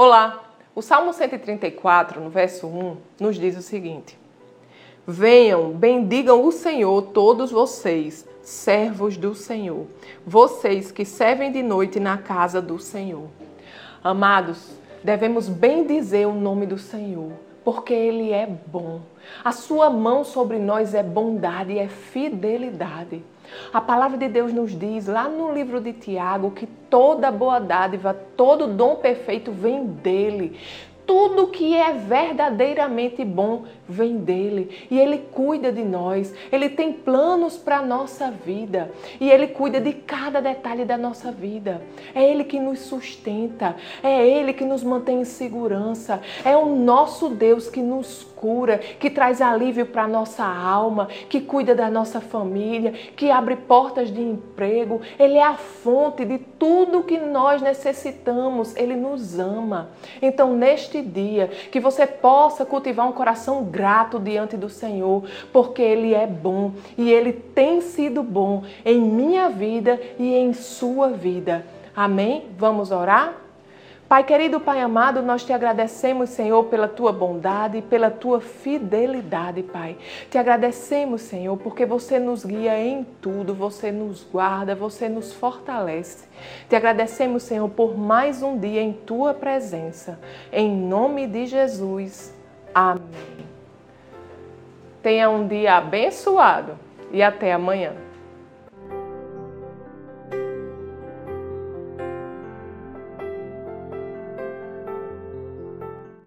Olá! O Salmo 134, no verso 1, nos diz o seguinte: Venham, bendigam o Senhor todos vocês, servos do Senhor, vocês que servem de noite na casa do Senhor. Amados, devemos bendizer o nome do Senhor, porque Ele é bom. A sua mão sobre nós é bondade é fidelidade. A palavra de Deus nos diz lá no livro de Tiago que toda boa dádiva, todo dom perfeito vem dele tudo que é verdadeiramente bom vem dele e ele cuida de nós. Ele tem planos para a nossa vida e ele cuida de cada detalhe da nossa vida. É ele que nos sustenta, é ele que nos mantém em segurança, é o nosso Deus que nos cura, que traz alívio para a nossa alma, que cuida da nossa família, que abre portas de emprego. Ele é a fonte de tudo que nós necessitamos. Ele nos ama. Então, neste dia, que você possa cultivar um coração grato diante do Senhor, porque Ele é bom e Ele tem sido bom em minha vida e em sua vida. Amém? Vamos orar? Pai querido, Pai amado, nós te agradecemos, Senhor, pela tua bondade e pela tua fidelidade, Pai. Te agradecemos, Senhor, porque você nos guia em tudo, você nos guarda, você nos fortalece. Te agradecemos, Senhor, por mais um dia em tua presença. Em nome de Jesus. Amém. Tenha um dia abençoado e até amanhã.